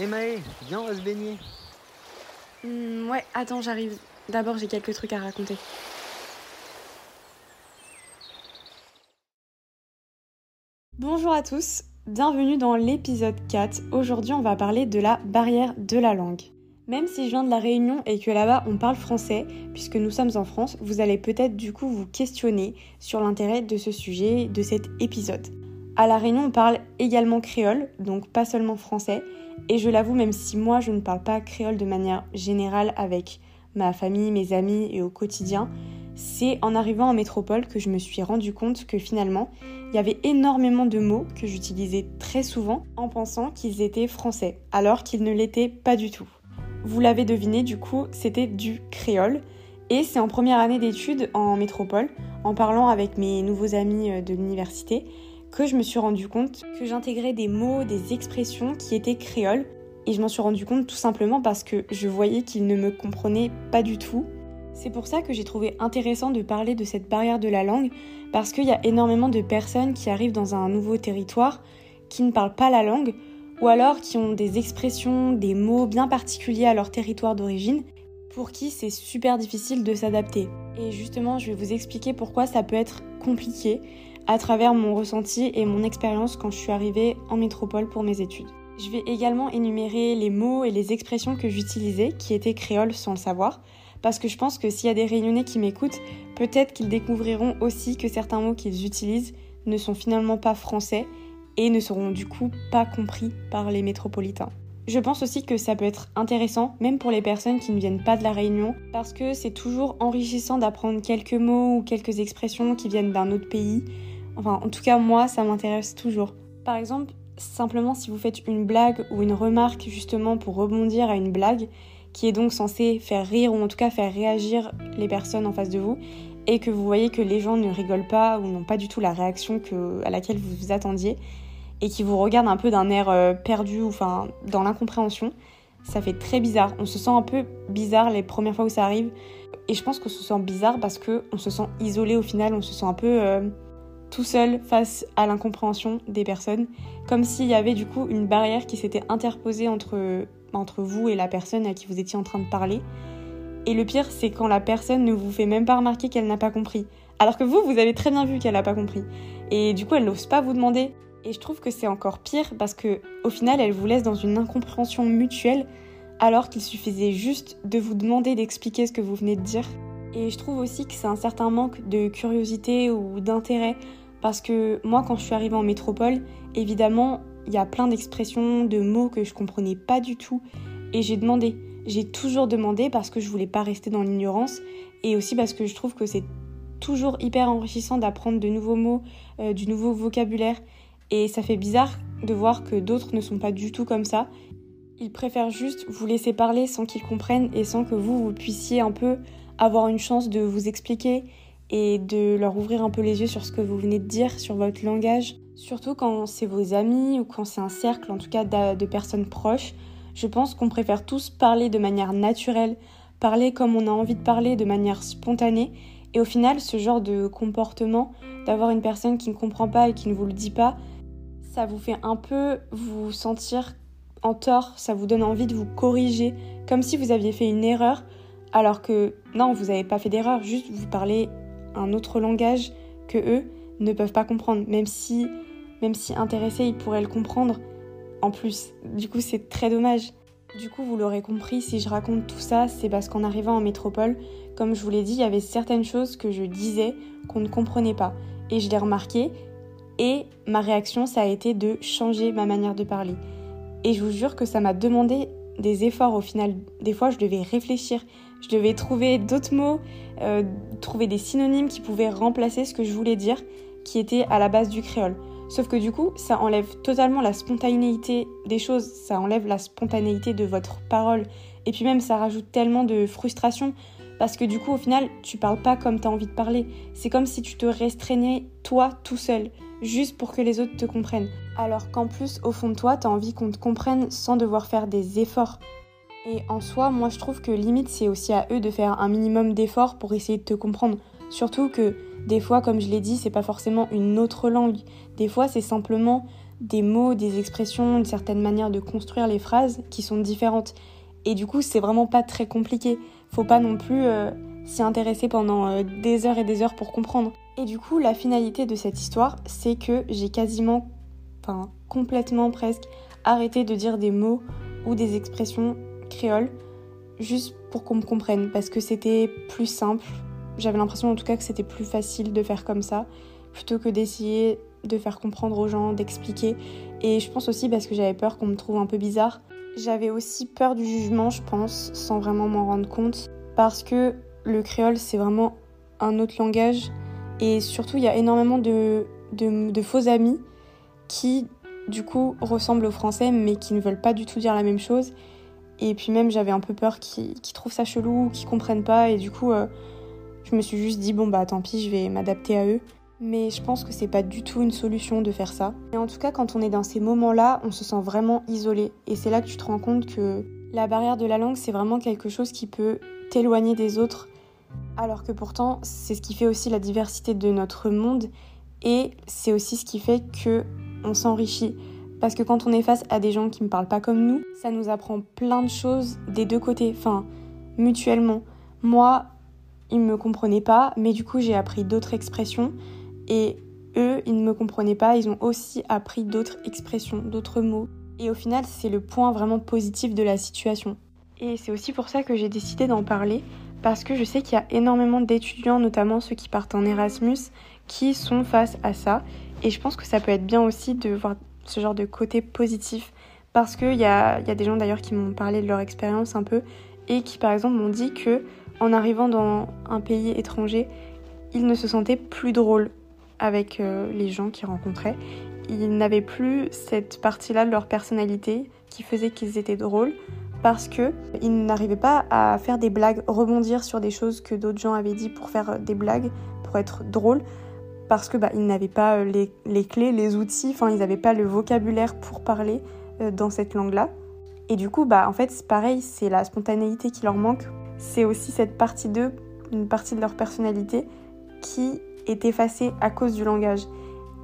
Hé Maë, viens, on va se baigner. Hmm, ouais, attends, j'arrive. D'abord, j'ai quelques trucs à raconter. Bonjour à tous, bienvenue dans l'épisode 4. Aujourd'hui, on va parler de la barrière de la langue. Même si je viens de la Réunion et que là-bas on parle français, puisque nous sommes en France, vous allez peut-être du coup vous questionner sur l'intérêt de ce sujet, de cet épisode. À la Réunion, on parle également créole, donc pas seulement français, et je l'avoue, même si moi je ne parle pas créole de manière générale avec ma famille, mes amis et au quotidien, c'est en arrivant en métropole que je me suis rendu compte que finalement, il y avait énormément de mots que j'utilisais très souvent en pensant qu'ils étaient français, alors qu'ils ne l'étaient pas du tout. Vous l'avez deviné, du coup, c'était du créole. Et c'est en première année d'études en métropole, en parlant avec mes nouveaux amis euh, de l'université, que je me suis rendu compte que j'intégrais des mots, des expressions qui étaient créoles. Et je m'en suis rendu compte tout simplement parce que je voyais qu'ils ne me comprenaient pas du tout. C'est pour ça que j'ai trouvé intéressant de parler de cette barrière de la langue, parce qu'il y a énormément de personnes qui arrivent dans un nouveau territoire, qui ne parlent pas la langue, ou alors qui ont des expressions, des mots bien particuliers à leur territoire d'origine, pour qui c'est super difficile de s'adapter. Et justement, je vais vous expliquer pourquoi ça peut être compliqué à travers mon ressenti et mon expérience quand je suis arrivée en métropole pour mes études. Je vais également énumérer les mots et les expressions que j'utilisais, qui étaient créoles sans le savoir, parce que je pense que s'il y a des réunionnais qui m'écoutent, peut-être qu'ils découvriront aussi que certains mots qu'ils utilisent ne sont finalement pas français et ne seront du coup pas compris par les métropolitains. Je pense aussi que ça peut être intéressant, même pour les personnes qui ne viennent pas de la Réunion, parce que c'est toujours enrichissant d'apprendre quelques mots ou quelques expressions qui viennent d'un autre pays. Enfin, en tout cas, moi, ça m'intéresse toujours. Par exemple, simplement si vous faites une blague ou une remarque justement pour rebondir à une blague, qui est donc censée faire rire ou en tout cas faire réagir les personnes en face de vous, et que vous voyez que les gens ne rigolent pas ou n'ont pas du tout la réaction à laquelle vous vous attendiez, et qui vous regarde un peu d'un air euh, perdu ou enfin dans l'incompréhension, ça fait très bizarre. On se sent un peu bizarre les premières fois où ça arrive. Et je pense qu'on se sent bizarre parce que on se sent isolé au final, on se sent un peu euh, tout seul face à l'incompréhension des personnes, comme s'il y avait du coup une barrière qui s'était interposée entre, entre vous et la personne à qui vous étiez en train de parler. Et le pire, c'est quand la personne ne vous fait même pas remarquer qu'elle n'a pas compris. Alors que vous, vous avez très bien vu qu'elle n'a pas compris. Et du coup, elle n'ose pas vous demander et je trouve que c'est encore pire parce que au final, elle vous laisse dans une incompréhension mutuelle alors qu'il suffisait juste de vous demander d'expliquer ce que vous venez de dire. Et je trouve aussi que c'est un certain manque de curiosité ou d'intérêt parce que moi, quand je suis arrivée en métropole, évidemment, il y a plein d'expressions, de mots que je comprenais pas du tout et j'ai demandé. J'ai toujours demandé parce que je voulais pas rester dans l'ignorance et aussi parce que je trouve que c'est toujours hyper enrichissant d'apprendre de nouveaux mots, euh, du nouveau vocabulaire et ça fait bizarre de voir que d'autres ne sont pas du tout comme ça. Ils préfèrent juste vous laisser parler sans qu'ils comprennent et sans que vous, vous puissiez un peu avoir une chance de vous expliquer et de leur ouvrir un peu les yeux sur ce que vous venez de dire, sur votre langage. Surtout quand c'est vos amis ou quand c'est un cercle, en tout cas de personnes proches. Je pense qu'on préfère tous parler de manière naturelle, parler comme on a envie de parler, de manière spontanée. Et au final, ce genre de comportement, d'avoir une personne qui ne comprend pas et qui ne vous le dit pas, ça vous fait un peu vous sentir en tort, ça vous donne envie de vous corriger, comme si vous aviez fait une erreur, alors que non, vous n'avez pas fait d'erreur, juste vous parlez un autre langage que eux ne peuvent pas comprendre, même si, même si intéressés, ils pourraient le comprendre en plus. Du coup, c'est très dommage. Du coup, vous l'aurez compris, si je raconte tout ça, c'est parce qu'en arrivant en métropole, comme je vous l'ai dit, il y avait certaines choses que je disais qu'on ne comprenait pas. Et je l'ai remarqué, et ma réaction, ça a été de changer ma manière de parler. Et je vous jure que ça m'a demandé des efforts au final. Des fois, je devais réfléchir. Je devais trouver d'autres mots, euh, trouver des synonymes qui pouvaient remplacer ce que je voulais dire, qui était à la base du créole. Sauf que du coup, ça enlève totalement la spontanéité des choses, ça enlève la spontanéité de votre parole. Et puis même, ça rajoute tellement de frustration parce que du coup, au final, tu parles pas comme tu as envie de parler. C'est comme si tu te restreignais toi tout seul juste pour que les autres te comprennent. Alors qu'en plus, au fond de toi, t'as envie qu'on te comprenne sans devoir faire des efforts. Et en soi, moi je trouve que limite c'est aussi à eux de faire un minimum d'efforts pour essayer de te comprendre. Surtout que des fois, comme je l'ai dit, c'est pas forcément une autre langue. Des fois, c'est simplement des mots, des expressions, une certaine manière de construire les phrases qui sont différentes. Et du coup, c'est vraiment pas très compliqué. Faut pas non plus euh, s'y intéresser pendant euh, des heures et des heures pour comprendre. Et du coup, la finalité de cette histoire, c'est que j'ai quasiment, enfin complètement presque, arrêté de dire des mots ou des expressions créoles juste pour qu'on me comprenne parce que c'était plus simple. J'avais l'impression en tout cas que c'était plus facile de faire comme ça plutôt que d'essayer de faire comprendre aux gens, d'expliquer. Et je pense aussi parce que j'avais peur qu'on me trouve un peu bizarre. J'avais aussi peur du jugement, je pense, sans vraiment m'en rendre compte. Parce que le créole, c'est vraiment un autre langage. Et surtout, il y a énormément de, de, faux amis qui, du coup, ressemblent au français, mais qui ne veulent pas du tout dire la même chose. Et puis même, j'avais un peu peur qu'ils trouvent ça chelou, qu'ils comprennent pas. Et du coup, euh, je me suis juste dit, bon, bah tant pis, je vais m'adapter à eux. Mais je pense que c'est pas du tout une solution de faire ça. Et en tout cas, quand on est dans ces moments-là, on se sent vraiment isolé. Et c'est là que tu te rends compte que la barrière de la langue, c'est vraiment quelque chose qui peut t'éloigner des autres. Alors que pourtant, c'est ce qui fait aussi la diversité de notre monde. Et c'est aussi ce qui fait que on s'enrichit. Parce que quand on est face à des gens qui ne parlent pas comme nous, ça nous apprend plein de choses des deux côtés, enfin, mutuellement. Moi, ils ne me comprenaient pas, mais du coup, j'ai appris d'autres expressions. Et eux, ils ne me comprenaient pas, ils ont aussi appris d'autres expressions, d'autres mots. Et au final, c'est le point vraiment positif de la situation. Et c'est aussi pour ça que j'ai décidé d'en parler, parce que je sais qu'il y a énormément d'étudiants, notamment ceux qui partent en Erasmus, qui sont face à ça. Et je pense que ça peut être bien aussi de voir ce genre de côté positif, parce qu'il y a, y a des gens d'ailleurs qui m'ont parlé de leur expérience un peu, et qui par exemple m'ont dit que en arrivant dans un pays étranger, ils ne se sentaient plus drôles avec euh, les gens qu'ils rencontraient. Ils n'avaient plus cette partie-là de leur personnalité qui faisait qu'ils étaient drôles parce qu'ils n'arrivaient pas à faire des blagues, rebondir sur des choses que d'autres gens avaient dit pour faire des blagues, pour être drôles, parce que bah, ils n'avaient pas euh, les, clés, les outils, enfin ils n'avaient pas le vocabulaire pour parler euh, dans cette langue-là. Et du coup, bah en fait, c'est pareil, c'est la spontanéité qui leur manque. C'est aussi cette partie d'eux, une partie de leur personnalité qui est effacé à cause du langage.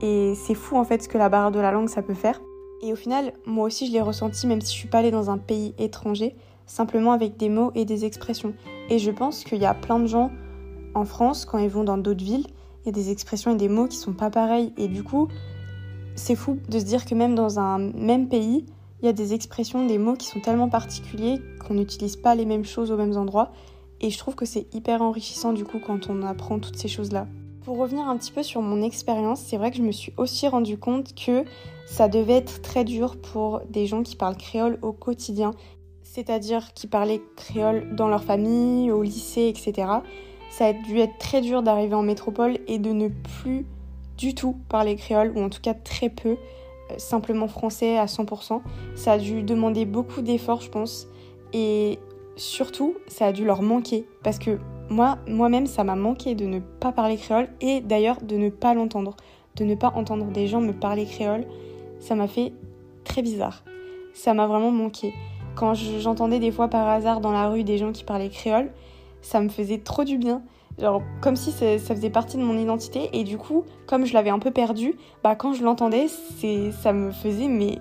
Et c'est fou en fait ce que la barrière de la langue ça peut faire. Et au final, moi aussi je l'ai ressenti même si je suis pas allée dans un pays étranger, simplement avec des mots et des expressions. Et je pense qu'il y a plein de gens en France, quand ils vont dans d'autres villes, il y a des expressions et des mots qui sont pas pareils. Et du coup, c'est fou de se dire que même dans un même pays, il y a des expressions, des mots qui sont tellement particuliers qu'on n'utilise pas les mêmes choses aux mêmes endroits. Et je trouve que c'est hyper enrichissant du coup quand on apprend toutes ces choses-là. Pour revenir un petit peu sur mon expérience, c'est vrai que je me suis aussi rendu compte que ça devait être très dur pour des gens qui parlent créole au quotidien, c'est-à-dire qui parlaient créole dans leur famille, au lycée, etc. Ça a dû être très dur d'arriver en métropole et de ne plus du tout parler créole, ou en tout cas très peu, euh, simplement français à 100%. Ça a dû demander beaucoup d'efforts, je pense, et surtout, ça a dû leur manquer, parce que moi, moi-même, ça m'a manqué de ne pas parler créole et d'ailleurs de ne pas l'entendre. De ne pas entendre des gens me parler créole, ça m'a fait très bizarre. Ça m'a vraiment manqué. Quand j'entendais des fois par hasard dans la rue des gens qui parlaient créole, ça me faisait trop du bien. Genre, comme si ça faisait partie de mon identité et du coup, comme je l'avais un peu perdu, bah quand je l'entendais, ça me faisait mais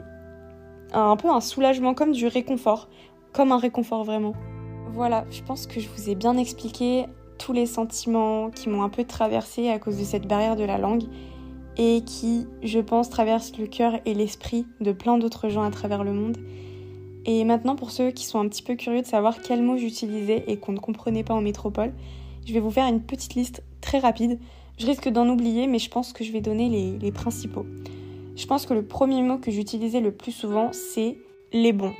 un peu un soulagement, comme du réconfort, comme un réconfort vraiment. Voilà, je pense que je vous ai bien expliqué tous les sentiments qui m'ont un peu traversé à cause de cette barrière de la langue et qui, je pense, traversent le cœur et l'esprit de plein d'autres gens à travers le monde. Et maintenant, pour ceux qui sont un petit peu curieux de savoir quels mots j'utilisais et qu'on ne comprenait pas en métropole, je vais vous faire une petite liste très rapide. Je risque d'en oublier, mais je pense que je vais donner les, principaux. Je pense que le premier mot que j'utilisais le plus souvent, c'est les bons.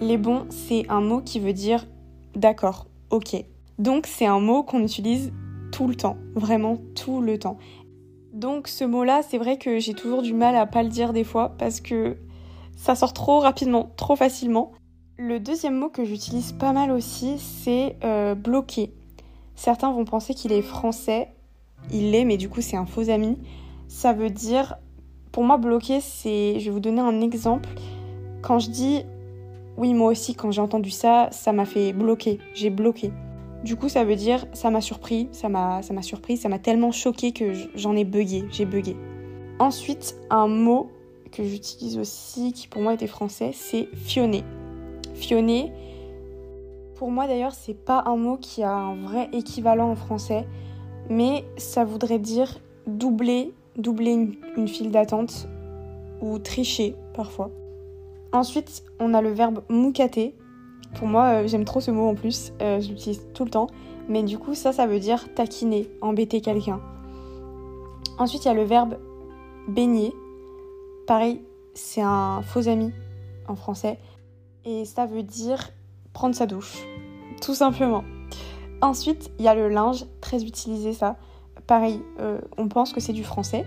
Les bons, c'est un mot qui veut dire D'accord, ok. Donc c'est un mot qu'on utilise tout le temps, vraiment tout le temps. Donc ce mot-là, c'est vrai que j'ai toujours du mal à pas le dire des fois parce que ça sort trop rapidement, trop facilement. Le deuxième mot que j'utilise pas mal aussi, c'est euh, bloquer. Certains vont penser qu'il est français, il l'est, mais du coup c'est un faux ami. Ça veut dire, pour moi bloquer, c'est, je vais vous donner un exemple. Quand je dis oui, moi aussi, quand j'ai entendu ça, ça m'a fait bloquer. J'ai bloqué. Du coup, ça veut dire ça m'a surpris, ça m'a, ça m'a surpris, ça m'a tellement choqué que j'en ai bugué, j'ai bugué. Ensuite, un mot que j'utilise aussi, qui pour moi était français, c'est fionner. Fionner, pour moi d'ailleurs, c'est pas un mot qui a un vrai équivalent en français, mais ça voudrait dire doubler, doubler une, file d'attente ou tricher parfois. Ensuite, on a le verbe moucater. Pour moi, euh, j'aime trop ce mot en plus, euh, je l'utilise tout le temps. Mais du coup, ça, ça veut dire taquiner, embêter quelqu'un. Ensuite, il y a le verbe baigner. Pareil, c'est un faux ami en français. Et ça veut dire prendre sa douche. Tout simplement. Ensuite, il y a le linge, très utilisé ça. Pareil, euh, on pense que c'est du français,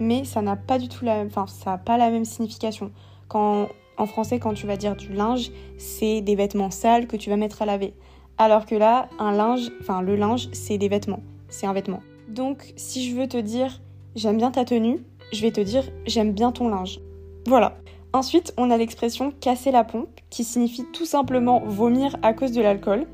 mais ça n'a pas du tout la, enfin, ça a pas la même signification. En français, quand tu vas dire du linge, c'est des vêtements sales que tu vas mettre à laver. Alors que là, un linge, enfin le linge, c'est des vêtements, c'est un vêtement. Donc, si je veux te dire j'aime bien ta tenue, je vais te dire j'aime bien ton linge. Voilà. Ensuite, on a l'expression casser la pompe, qui signifie tout simplement vomir à cause de l'alcool.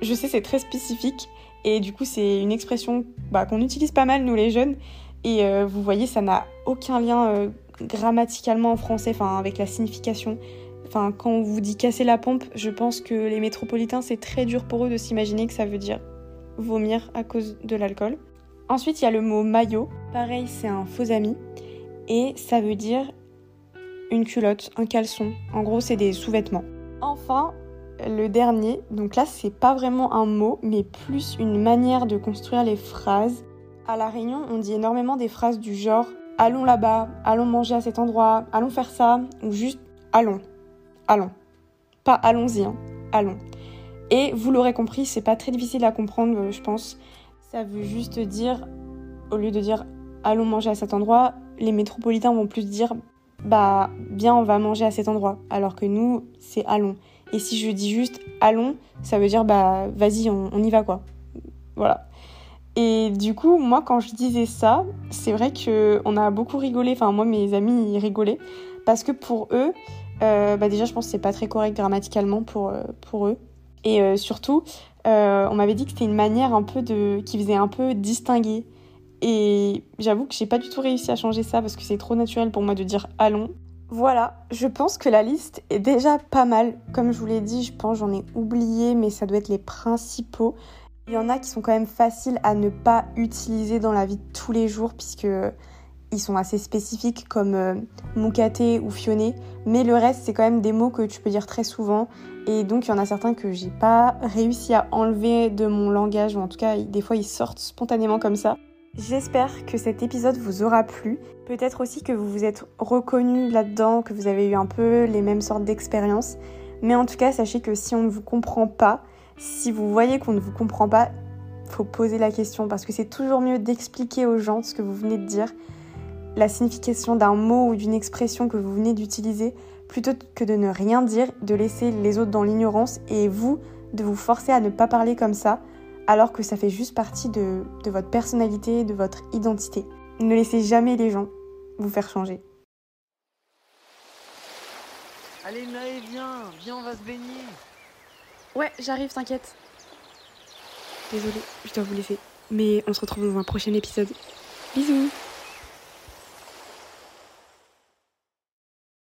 Je sais, c'est très spécifique, et du coup, c'est une expression bah, qu'on utilise pas mal, nous les jeunes. Et euh, vous voyez, ça n'a aucun lien euh, grammaticalement en français, enfin avec la signification. Enfin, quand on vous dit casser la pompe, je pense que les métropolitains, c'est très dur pour eux de s'imaginer que ça veut dire vomir à cause de l'alcool. Ensuite, il y a le mot maillot. Pareil, c'est un faux ami. Et ça veut dire une culotte, un caleçon. En gros, c'est des sous-vêtements. Enfin, le dernier, donc là, c'est pas vraiment un mot, mais plus une manière de construire les phrases. À La Réunion, on dit énormément des phrases du genre allons là-bas, allons manger à cet endroit, allons faire ça, ou juste allons, allons. Pas allons-y, hein, allons. Et vous l'aurez compris, c'est pas très difficile à comprendre, je pense. Ça veut juste dire, au lieu de dire allons manger à cet endroit, les métropolitains vont plus dire bah bien on va manger à cet endroit, alors que nous c'est allons. Et si je dis juste allons, ça veut dire bah vas-y on, y va quoi. Voilà. Et du coup moi quand je disais ça, c'est vrai que on a beaucoup rigolé. Enfin moi mes amis ils rigolaient parce que pour eux, euh, bah déjà je pense que c'est pas très correct grammaticalement pour euh, pour eux. Et euh, surtout, on m'avait dit que c'était une manière un peu de qui faisait un peu distinguer et j'avoue que j'ai pas du tout réussi à changer ça parce que c'est trop naturel pour moi de dire allons. Voilà, je pense que la liste est déjà pas mal. Comme je vous l'ai dit, je pense j'en ai oublié, mais ça doit être les principaux. Il y en a qui sont quand même faciles à ne pas utiliser dans la vie de tous les jours puisque ils sont assez spécifiques comme euh, moucaté ou fionné, mais le reste c'est quand même des mots que tu peux dire très souvent et donc il y en a certains que j'ai pas réussi à enlever de mon langage ou en tout cas des fois ils sortent spontanément comme ça. J'espère que cet épisode vous aura plu. Peut-être aussi que vous vous êtes reconnu là-dedans, que vous avez eu un peu les mêmes sortes d'expériences. Mais en tout cas, sachez que si on ne vous comprend pas, si vous voyez qu'on ne vous comprend pas, faut poser la question parce que c'est toujours mieux d'expliquer aux gens ce que vous venez de dire, la signification d'un mot ou d'une expression que vous venez d'utiliser, plutôt que de ne rien dire, de laisser les autres dans l'ignorance et vous de vous forcer à ne pas parler comme ça alors que ça fait juste partie de, votre personnalité, de votre identité. Ne laissez jamais les gens vous faire changer. Allez Naé, viens, viens, on va se baigner. Ouais, j'arrive, t'inquiète. Désolée, je dois vous laisser. Mais on se retrouve dans un prochain épisode. Bisous